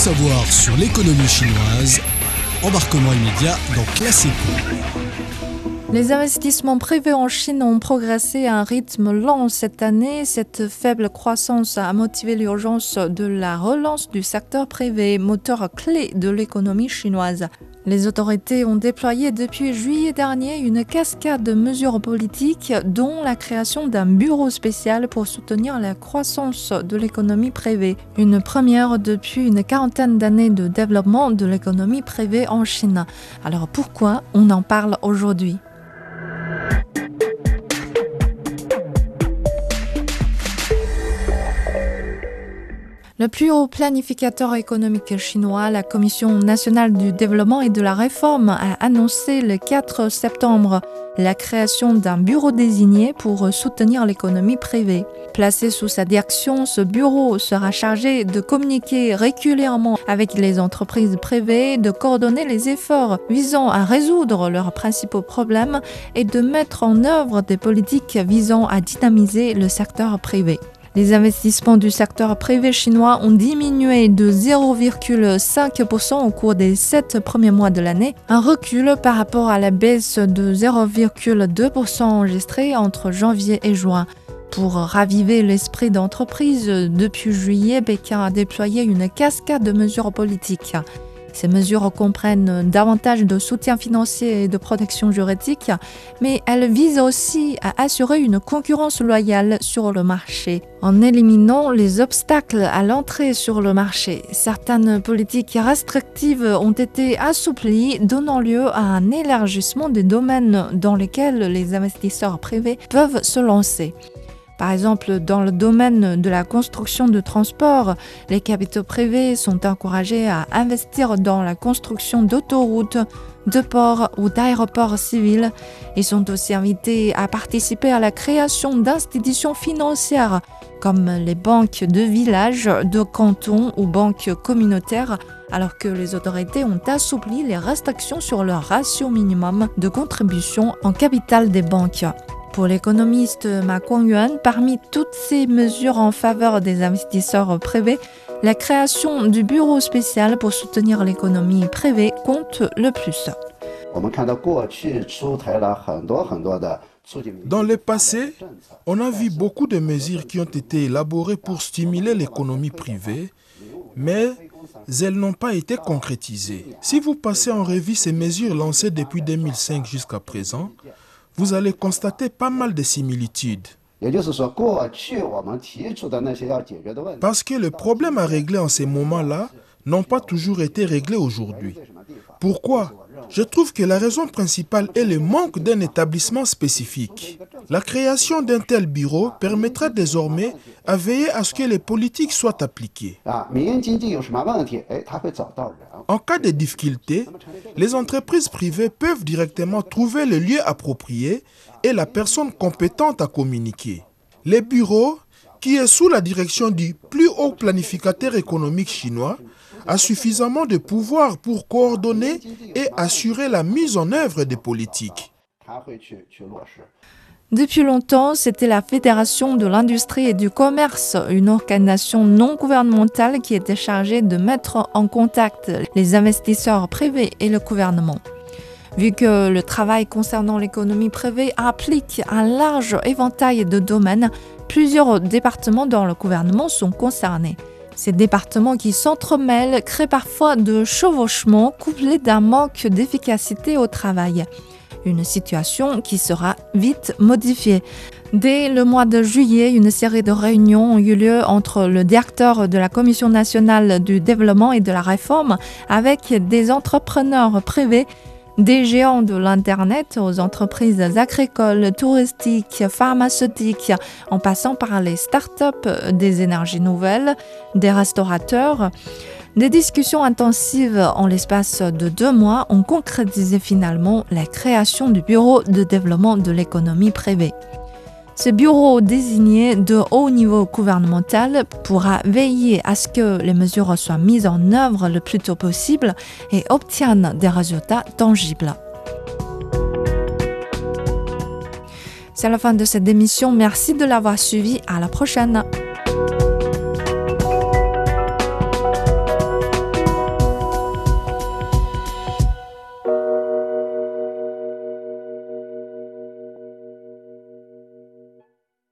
savoir sur l'économie chinoise, embarquement immédiat dans Classe Les investissements privés en Chine ont progressé à un rythme lent cette année. Cette faible croissance a motivé l'urgence de la relance du secteur privé, moteur clé de l'économie chinoise. Les autorités ont déployé depuis juillet dernier une cascade de mesures politiques, dont la création d'un bureau spécial pour soutenir la croissance de l'économie privée. Une première depuis une quarantaine d'années de développement de l'économie privée en Chine. Alors pourquoi on en parle aujourd'hui? Le plus haut planificateur économique chinois, la Commission nationale du développement et de la réforme, a annoncé le 4 septembre la création d'un bureau désigné pour soutenir l'économie privée. Placé sous sa direction, ce bureau sera chargé de communiquer régulièrement avec les entreprises privées, de coordonner les efforts visant à résoudre leurs principaux problèmes et de mettre en œuvre des politiques visant à dynamiser le secteur privé. Les investissements du secteur privé chinois ont diminué de 0,5% au cours des sept premiers mois de l'année, un recul par rapport à la baisse de 0,2% enregistrée entre janvier et juin. Pour raviver l'esprit d'entreprise, depuis juillet, Pékin a déployé une cascade de mesures politiques. Ces mesures comprennent davantage de soutien financier et de protection juridique, mais elles visent aussi à assurer une concurrence loyale sur le marché. En éliminant les obstacles à l'entrée sur le marché, certaines politiques restrictives ont été assouplies, donnant lieu à un élargissement des domaines dans lesquels les investisseurs privés peuvent se lancer. Par exemple, dans le domaine de la construction de transport, les capitaux privés sont encouragés à investir dans la construction d'autoroutes, de ports ou d'aéroports civils. Ils sont aussi invités à participer à la création d'institutions financières comme les banques de village, de canton ou banques communautaires alors que les autorités ont assoupli les restrictions sur le ratio minimum de contribution en capital des banques. Pour l'économiste Ma Guangyuan, parmi toutes ces mesures en faveur des investisseurs privés, la création du bureau spécial pour soutenir l'économie privée compte le plus. Dans le passé, on a vu beaucoup de mesures qui ont été élaborées pour stimuler l'économie privée, mais elles n'ont pas été concrétisées. Si vous passez en revue ces mesures lancées depuis 2005 jusqu'à présent, vous allez constater pas mal de similitudes. Parce que le problème à régler en ces moments-là n'ont pas toujours été réglés aujourd'hui. Pourquoi? Je trouve que la raison principale est le manque d'un établissement spécifique. La création d'un tel bureau permettra désormais à veiller à ce que les politiques soient appliquées. En cas de difficulté, les entreprises privées peuvent directement trouver le lieu approprié et la personne compétente à communiquer. Les bureaux, qui est sous la direction du plus haut planificateur économique chinois, a suffisamment de pouvoir pour coordonner et assurer la mise en œuvre des politiques. Depuis longtemps, c'était la Fédération de l'industrie et du commerce, une organisation non gouvernementale qui était chargée de mettre en contact les investisseurs privés et le gouvernement. Vu que le travail concernant l'économie privée implique un large éventail de domaines, plusieurs départements dans le gouvernement sont concernés. Ces départements qui s'entremêlent créent parfois de chevauchements couplés d'un manque d'efficacité au travail. Une situation qui sera vite modifiée. Dès le mois de juillet, une série de réunions ont eu lieu entre le directeur de la Commission nationale du développement et de la réforme avec des entrepreneurs privés des géants de l'Internet aux entreprises agricoles, touristiques, pharmaceutiques, en passant par les start-up des énergies nouvelles, des restaurateurs. Des discussions intensives en l'espace de deux mois ont concrétisé finalement la création du Bureau de développement de l'économie privée. Ce bureau désigné de haut niveau gouvernemental pourra veiller à ce que les mesures soient mises en œuvre le plus tôt possible et obtiennent des résultats tangibles. C'est la fin de cette émission. Merci de l'avoir suivi. À la prochaine.